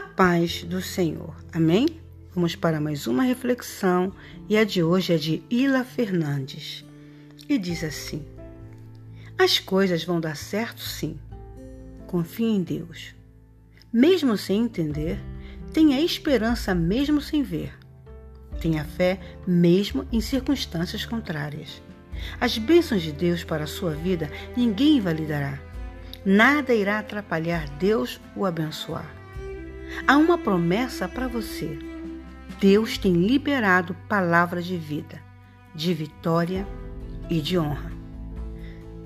paz do Senhor. Amém? Vamos para mais uma reflexão e a de hoje é de Ila Fernandes. E diz assim: As coisas vão dar certo sim. Confie em Deus. Mesmo sem entender, tenha esperança mesmo sem ver. Tenha fé mesmo em circunstâncias contrárias. As bênçãos de Deus para a sua vida ninguém invalidará. Nada irá atrapalhar Deus o abençoar. Há uma promessa para você. Deus tem liberado palavras de vida, de vitória e de honra.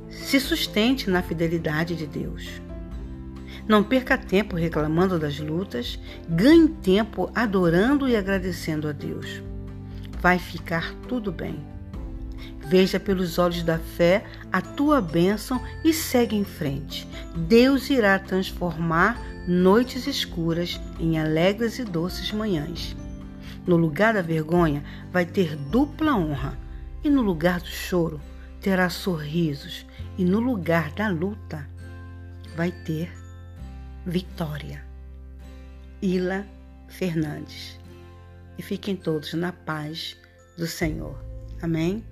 Se sustente na fidelidade de Deus. Não perca tempo reclamando das lutas, ganhe tempo adorando e agradecendo a Deus. Vai ficar tudo bem. Veja pelos olhos da fé a tua bênção e segue em frente. Deus irá transformar noites escuras em alegres e doces manhãs. No lugar da vergonha vai ter dupla honra, e no lugar do choro terá sorrisos, e no lugar da luta vai ter vitória. Ila Fernandes. E fiquem todos na paz do Senhor. Amém?